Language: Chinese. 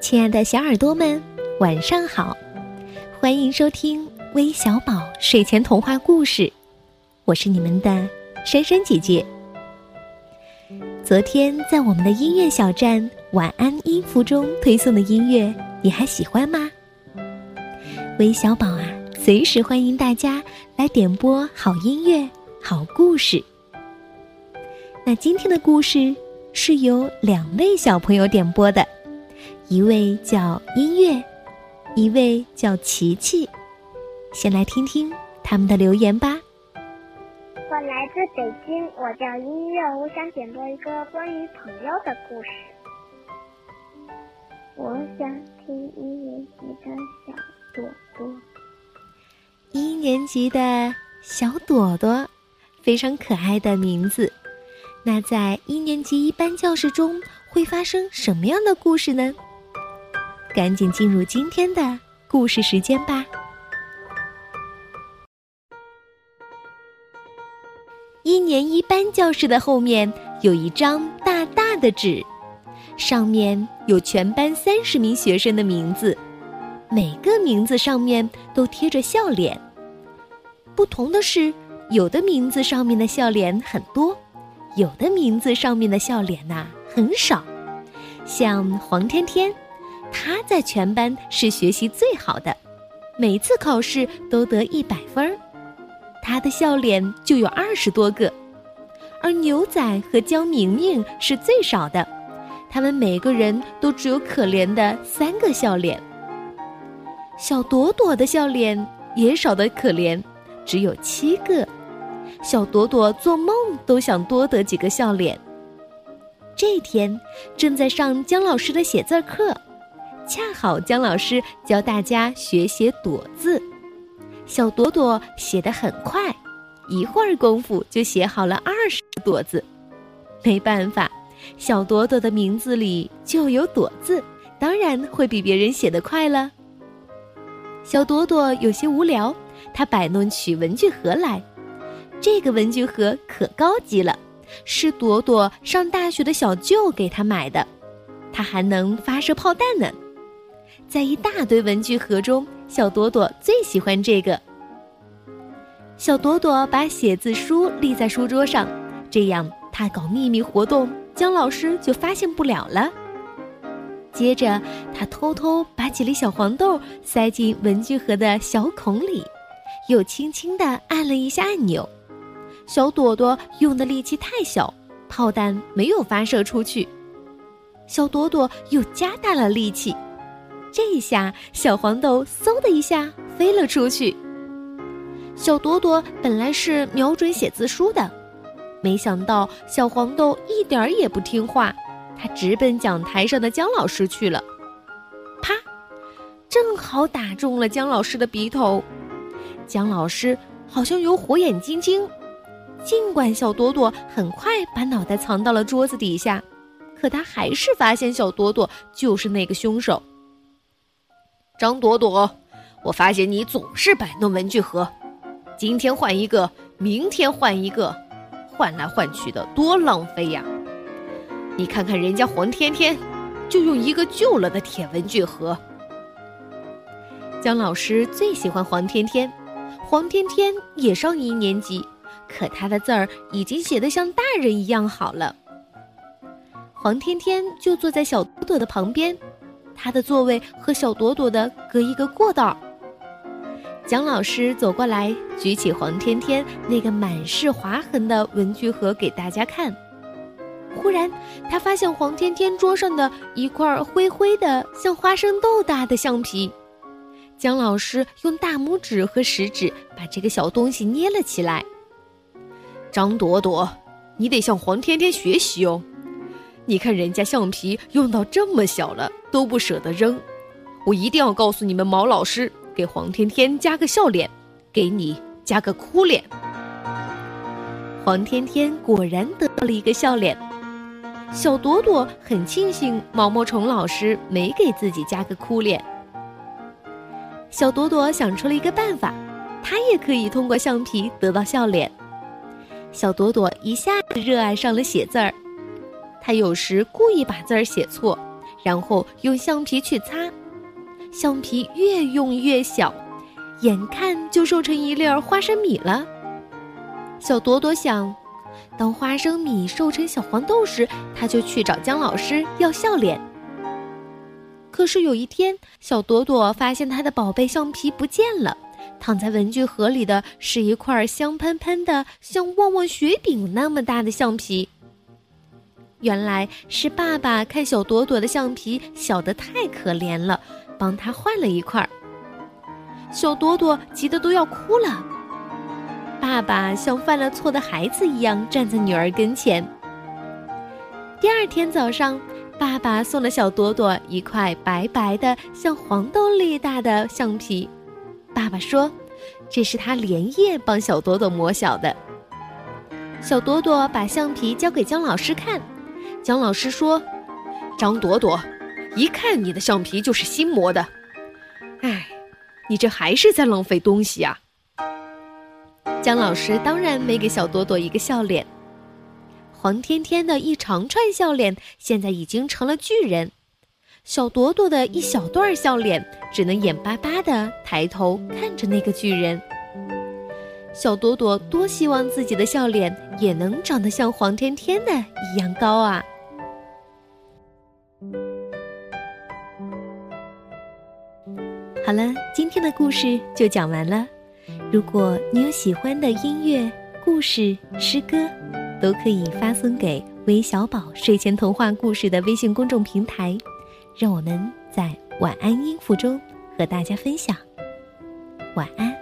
亲爱的小耳朵们，晚上好！欢迎收听微小宝睡前童话故事，我是你们的珊珊姐姐。昨天在我们的音乐小站晚安音符中推送的音乐，你还喜欢吗？微小宝啊，随时欢迎大家来点播好音乐、好故事。那今天的故事是由两位小朋友点播的。一位叫音乐，一位叫琪琪。先来听听他们的留言吧。我来自北京，我叫音乐，我想点播一个关于朋友的故事。我想听一年级的小朵朵。一年级的小朵朵，非常可爱的名字。那在一年级一班教室中会发生什么样的故事呢？赶紧进入今天的故事时间吧！一年一班教室的后面有一张大大的纸，上面有全班三十名学生的名字，每个名字上面都贴着笑脸。不同的是，有的名字上面的笑脸很多，有的名字上面的笑脸呐很少，像黄天天。他在全班是学习最好的，每次考试都得一百分儿。他的笑脸就有二十多个，而牛仔和江明明是最少的，他们每个人都只有可怜的三个笑脸。小朵朵的笑脸也少得可怜，只有七个。小朵朵做梦都想多得几个笑脸。这天，正在上姜老师的写字课。恰好姜老师教大家学写“朵”字，小朵朵写得很快，一会儿功夫就写好了二十“朵”字。没办法，小朵朵的名字里就有“朵”字，当然会比别人写得快了。小朵朵有些无聊，他摆弄起文具盒来。这个文具盒可高级了，是朵朵上大学的小舅给他买的，它还能发射炮弹呢。在一大堆文具盒中，小朵朵最喜欢这个。小朵朵把写字书立在书桌上，这样他搞秘密活动，姜老师就发现不了了。接着，他偷偷把几粒小黄豆塞进文具盒的小孔里，又轻轻地按了一下按钮。小朵朵用的力气太小，炮弹没有发射出去。小朵朵又加大了力气。这一下，小黄豆嗖的一下飞了出去。小朵朵本来是瞄准写字书的，没想到小黄豆一点儿也不听话，它直奔讲台上的姜老师去了。啪！正好打中了姜老师的鼻头。姜老师好像有火眼金睛，尽管小朵朵很快把脑袋藏到了桌子底下，可他还是发现小朵朵就是那个凶手。张朵朵，我发现你总是摆弄文具盒，今天换一个，明天换一个，换来换去的多浪费呀！你看看人家黄天天，就用一个旧了的铁文具盒。姜老师最喜欢黄天天，黄天天也上一年级，可他的字儿已经写得像大人一样好了。黄天天就坐在小朵朵的旁边。他的座位和小朵朵的隔一个过道。姜老师走过来，举起黄天天那个满是划痕的文具盒给大家看。忽然，他发现黄天天桌上的一块灰灰的、像花生豆大的橡皮。姜老师用大拇指和食指把这个小东西捏了起来。张朵朵，你得向黄天天学习哦。你看人家橡皮用到这么小了都不舍得扔，我一定要告诉你们毛老师，给黄天天加个笑脸，给你加个哭脸。黄天天果然得到了一个笑脸，小朵朵很庆幸毛毛虫老师没给自己加个哭脸。小朵朵想出了一个办法，她也可以通过橡皮得到笑脸。小朵朵一下子热爱上了写字儿。他有时故意把字儿写错，然后用橡皮去擦，橡皮越用越小，眼看就瘦成一粒儿花生米了。小朵朵想，当花生米瘦成小黄豆时，他就去找姜老师要笑脸。可是有一天，小朵朵发现他的宝贝橡皮不见了。躺在文具盒里的是一块香喷喷的、像旺旺雪饼那么大的橡皮。原来是爸爸看小朵朵的橡皮小得太可怜了，帮他换了一块。小朵朵急得都要哭了。爸爸像犯了错的孩子一样站在女儿跟前。第二天早上，爸爸送了小朵朵一块白白的、像黄豆粒大的橡皮。爸爸说：“这是他连夜帮小朵朵磨小的。”小朵朵把橡皮交给姜老师看，姜老师说：“张朵朵，一看你的橡皮就是新磨的。哎，你这还是在浪费东西呀！”姜老师当然没给小朵朵一个笑脸，黄天天的一长串笑脸现在已经成了巨人。小朵朵的一小段笑脸，只能眼巴巴地抬头看着那个巨人。小朵朵多希望自己的笑脸也能长得像黄天天的一样高啊！好了，今天的故事就讲完了。如果你有喜欢的音乐、故事、诗歌，都可以发送给“微小宝睡前童话故事”的微信公众平台。让我们在晚安音符中和大家分享。晚安。